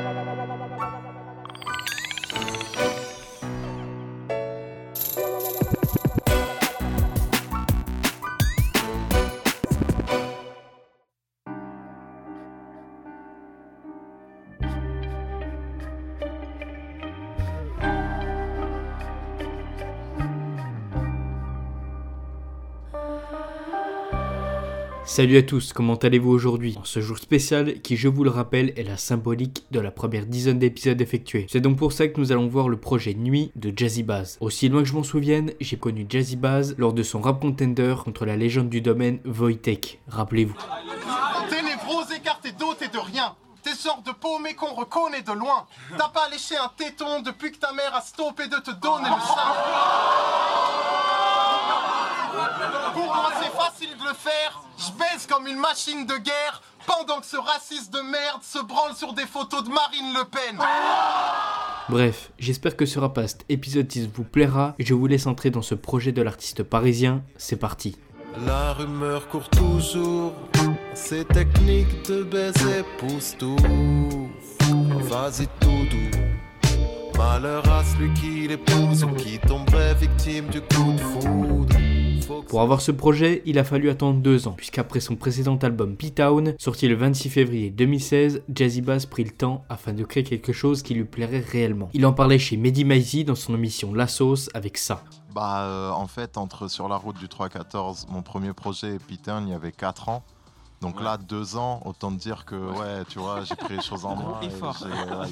la la la la la Salut à tous, comment allez-vous aujourd'hui En ce jour spécial qui, je vous le rappelle, est la symbolique de la première dizaine d'épisodes effectués. C'est donc pour ça que nous allons voir le projet Nuit de Jazzy Baz. Aussi loin que je m'en souvienne, j'ai connu Jazzy Baz lors de son rap contender contre la légende du domaine Wojtek. Rappelez-vous. Ténévrose écarté d'autres et de rien T'es sortes de paumé qu'on reconnaît de loin T'as pas léché un téton depuis que ta mère a stoppé de te donner le sein Pour moi c'est facile de le faire Je baisse comme une machine de guerre Pendant que ce raciste de merde se branle sur des photos de Marine Le Pen Bref, j'espère que ce rapast épisode 10 vous plaira et je vous laisse entrer dans ce projet de l'artiste parisien. C'est parti. La rumeur court toujours, ces techniques de baiser poussent tout. Vas-y tout doux, malheur à celui qui l'épouse ou qui tomberait victime du coup de foudre. Pour avoir ce projet, il a fallu attendre deux ans, puisqu'après son précédent album P-Town, sorti le 26 février 2016, Jazzy Bass prit le temps afin de créer quelque chose qui lui plairait réellement. Il en parlait chez Mehdi Maizi dans son émission La Sauce avec ça. Bah, euh, en fait, entre Sur la route du 314, mon premier projet et Peter, il y avait 4 ans. Donc là, deux ans, autant te dire que, ouais, tu vois, j'ai pris les choses en main. ouais,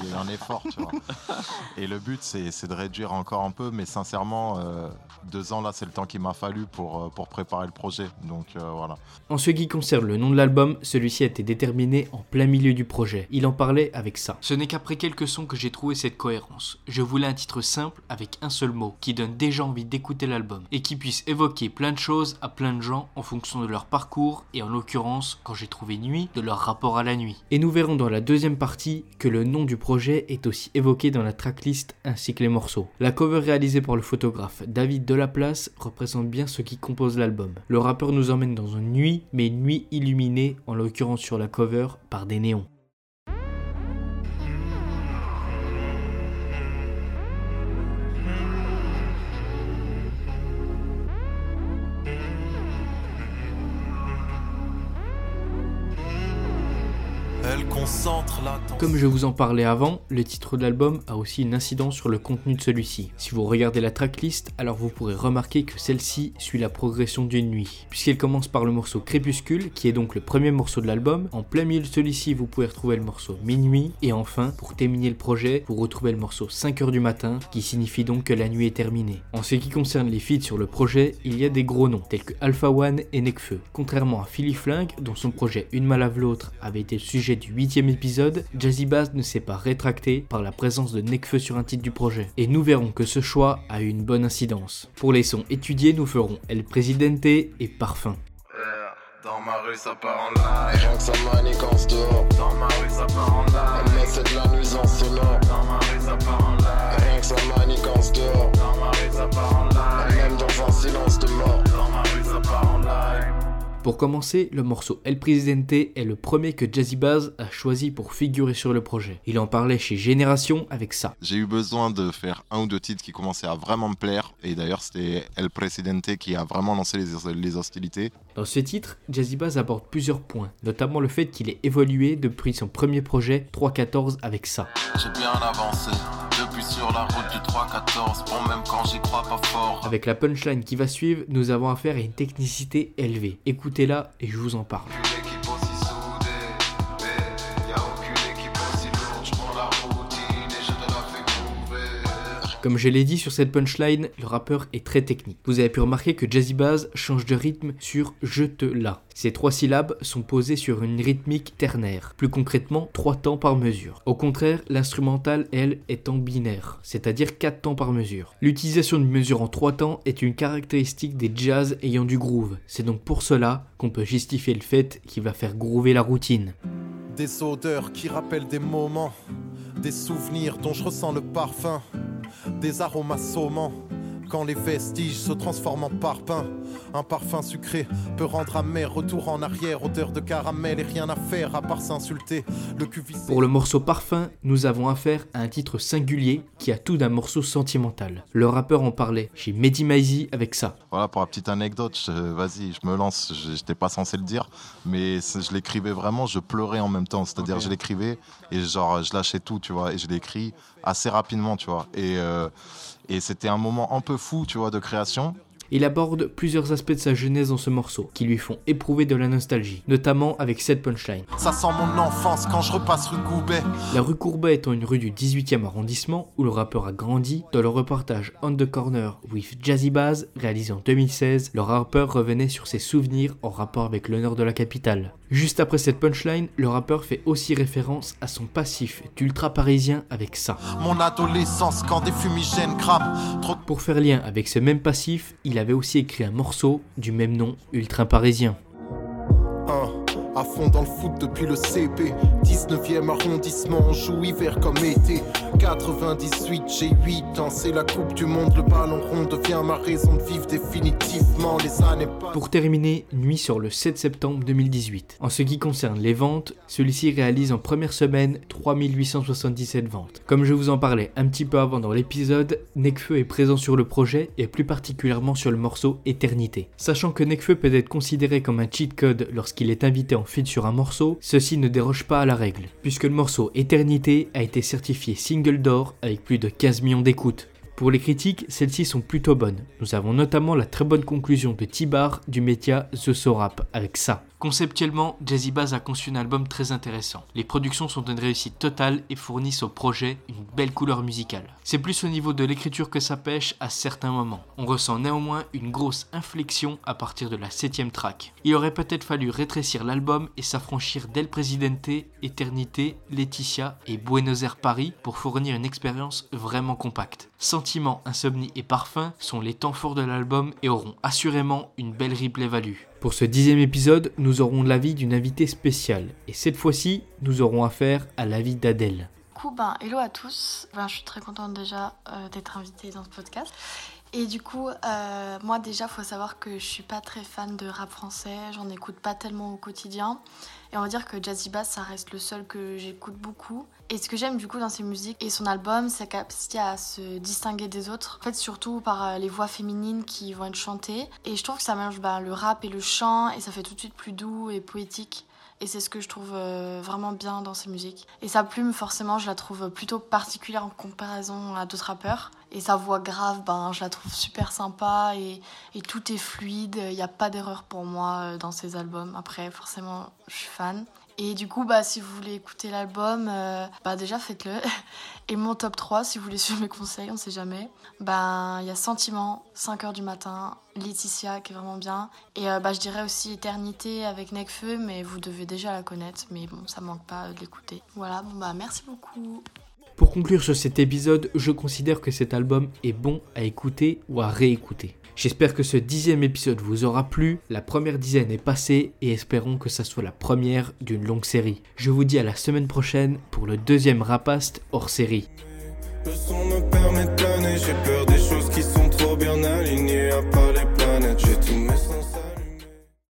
Il y a eu un effort, tu vois. Et le but, c'est c'est de réduire encore un peu, mais sincèrement, euh, deux ans, là, c'est le temps qu'il m'a fallu pour, euh, pour préparer le projet. Donc euh, voilà. En ce qui concerne le nom de l'album, celui-ci a été déterminé en plein milieu du projet. Il en parlait avec ça. Ce n'est qu'après quelques sons que j'ai trouvé cette cohérence. Je voulais un titre simple avec un seul mot, qui donne déjà envie d'écouter l'album, et qui puisse évoquer plein de choses à plein de gens en fonction de leur parcours, et en l'occurrence, quand j'ai trouvé nuit, de leur rapport à la nuit. Et nous verrons dans la deuxième partie que le nom du projet est aussi évoqué dans la tracklist ainsi que les morceaux. La cover réalisée par le photographe David Delaplace représente bien ce qui compose l'album. Le rappeur nous emmène dans une nuit, mais une nuit illuminée, en l'occurrence sur la cover, par des néons. Comme je vous en parlais avant, le titre de l'album a aussi une incidence sur le contenu de celui-ci. Si vous regardez la tracklist, alors vous pourrez remarquer que celle-ci suit la progression d'une nuit, puisqu'elle commence par le morceau Crépuscule, qui est donc le premier morceau de l'album. En plein milieu de celui-ci, vous pouvez retrouver le morceau Minuit, et enfin, pour terminer le projet, vous retrouvez le morceau 5h du matin, qui signifie donc que la nuit est terminée. En ce qui concerne les feats sur le projet, il y a des gros noms, tels que Alpha One et Nekfeu. Contrairement à Philly Flingue, dont son projet Une mal lave l'autre avait été le sujet du huitième épisode, Jazzy Bass ne s'est pas rétracté par la présence de Nekfeu sur un titre du projet. Et nous verrons que ce choix a eu une bonne incidence. Pour les sons étudiés, nous ferons El Presidente et Parfum. Sonore Pour commencer, le morceau El Presidente est le premier que Jazzy Bass a choisi pour figurer sur le projet. Il en parlait chez Génération avec ça. J'ai eu besoin de faire un ou deux titres qui commençaient à vraiment me plaire. Et d'ailleurs, c'était El Presidente qui a vraiment lancé les, les hostilités. Dans ce titre, Jazzy Bass aborde plusieurs points, notamment le fait qu'il ait évolué depuis son premier projet 314 avec ça. J'ai bien avancé. Depuis sur la route du 314. Bon, même quand j'y crois pas fort. Avec la punchline qui va suivre, nous avons affaire à une technicité élevée. Écoutez-la et je vous en parle. Comme je l'ai dit sur cette punchline, le rappeur est très technique. Vous avez pu remarquer que Jazzy Bass change de rythme sur Je te la. Ces trois syllabes sont posées sur une rythmique ternaire, plus concrètement trois temps par mesure. Au contraire, l'instrumentale, elle, est en binaire, c'est-à-dire quatre temps par mesure. L'utilisation d'une mesure en trois temps est une caractéristique des jazz ayant du groove. C'est donc pour cela qu'on peut justifier le fait qu'il va faire groover la routine. Des odeurs qui rappellent des moments, des souvenirs dont je ressens le parfum, des aromes assommants, quand les vestiges se transforment en parpaing. Un parfum sucré peut rendre amer, retour en arrière, odeur de caramel et rien à faire à part s'insulter. Le cul vissé- Pour le morceau Parfum, nous avons affaire à un titre singulier qui a tout d'un morceau sentimental. Le rappeur en parlait chez Mehdi Maizi avec ça. Voilà, pour la petite anecdote, vas-y, je me lance, je j'étais pas censé le dire, mais je l'écrivais vraiment, je pleurais en même temps, c'est-à-dire je l'écrivais et genre je lâchais tout, tu vois, et je l'écris assez rapidement, tu vois, et, euh, et c'était un moment un peu fou, tu vois, de création. Il aborde plusieurs aspects de sa jeunesse dans ce morceau qui lui font éprouver de la nostalgie, notamment avec cette punchline. Ça sent mon enfance quand je repasse rue Goubet. La rue Courbet étant une rue du 18e arrondissement où le rappeur a grandi, dans le reportage On the Corner with Jazzy Baz, réalisé en 2016, le rappeur revenait sur ses souvenirs en rapport avec l'honneur de la capitale. Juste après cette punchline, le rappeur fait aussi référence à son passif d'ultra parisien avec ça. Mon adolescence quand des fumigènes crament. Trop Pour faire lien avec ce même passif, il avait aussi écrit un morceau du même nom, ultra parisien. Hein, à fond dans le foot depuis le CP 19e arrondissement, on joue hiver comme été 98, j'ai 8 ans, c'est la coupe du monde Le ballon rond devient ma raison de vivre définitivement Les années Pour terminer, nuit sur le 7 septembre 2018. En ce qui concerne les ventes, celui-ci réalise en première semaine 3877 ventes. Comme je vous en parlais un petit peu avant dans l'épisode, Nekfeu est présent sur le projet et plus particulièrement sur le morceau Éternité. Sachant que Nekfeu peut être considéré comme un cheat code lorsqu'il est invité en feat sur un morceau, ceci ne déroge pas à la règle, puisque le morceau Éternité a été certifié single d'or avec plus de 15 millions d'écoutes. Pour les critiques, celles-ci sont plutôt bonnes. Nous avons notamment la très bonne conclusion de Tibar du média The So Rap avec ça. Conceptuellement, Jazzy Bass a conçu un album très intéressant. Les productions sont une réussite totale et fournissent au projet une belle couleur musicale. C'est plus au niveau de l'écriture que ça pêche à certains moments. On ressent néanmoins une grosse inflexion à partir de la septième track. Il aurait peut-être fallu rétrécir l'album et s'affranchir d'El Presidente, Éternité, Laetitia et Buenos Aires Paris pour fournir une expérience vraiment compacte. Sentiment, insomnie et parfum sont les temps forts de l'album et auront assurément une belle replay value. Pour ce dixième épisode, nous aurons l'avis d'une invitée spéciale. Et cette fois-ci, nous aurons affaire à l'avis d'Adèle. Ben, hello à tous. Ben, je suis très contente déjà euh, d'être invitée dans ce podcast. Et du coup, euh, moi déjà, faut savoir que je suis pas très fan de rap français. J'en écoute pas tellement au quotidien. Et on va dire que Jazzy Bass, ça reste le seul que j'écoute beaucoup. Et ce que j'aime du coup dans ses musiques et son album, c'est sa capacité à se distinguer des autres. En fait, surtout par euh, les voix féminines qui vont être chantées. Et je trouve que ça mélange ben, le rap et le chant. Et ça fait tout de suite plus doux et poétique. Et c'est ce que je trouve euh, vraiment bien dans ses musiques. Et sa plume, forcément, je la trouve plutôt particulière en comparaison à d'autres rappeurs. Et sa voix grave, ben, je la trouve super sympa et, et tout est fluide. Il n'y a pas d'erreur pour moi euh, dans ses albums. Après, forcément, je suis fan. Et du coup, bah, si vous voulez écouter l'album, euh, bah, déjà faites-le. Et mon top 3, si vous voulez suivre mes conseils, on sait jamais. Ben, il y a Sentiment, 5h du matin, Laetitia qui est vraiment bien. Et euh, bah, je dirais aussi Éternité avec Necfeu, mais vous devez déjà la connaître. Mais bon, ça manque pas de l'écouter. Voilà, bon bah merci beaucoup. Pour conclure sur cet épisode, je considère que cet album est bon à écouter ou à réécouter. J'espère que ce dixième épisode vous aura plu, la première dizaine est passée et espérons que ça soit la première d'une longue série. Je vous dis à la semaine prochaine pour le deuxième Rapast hors série.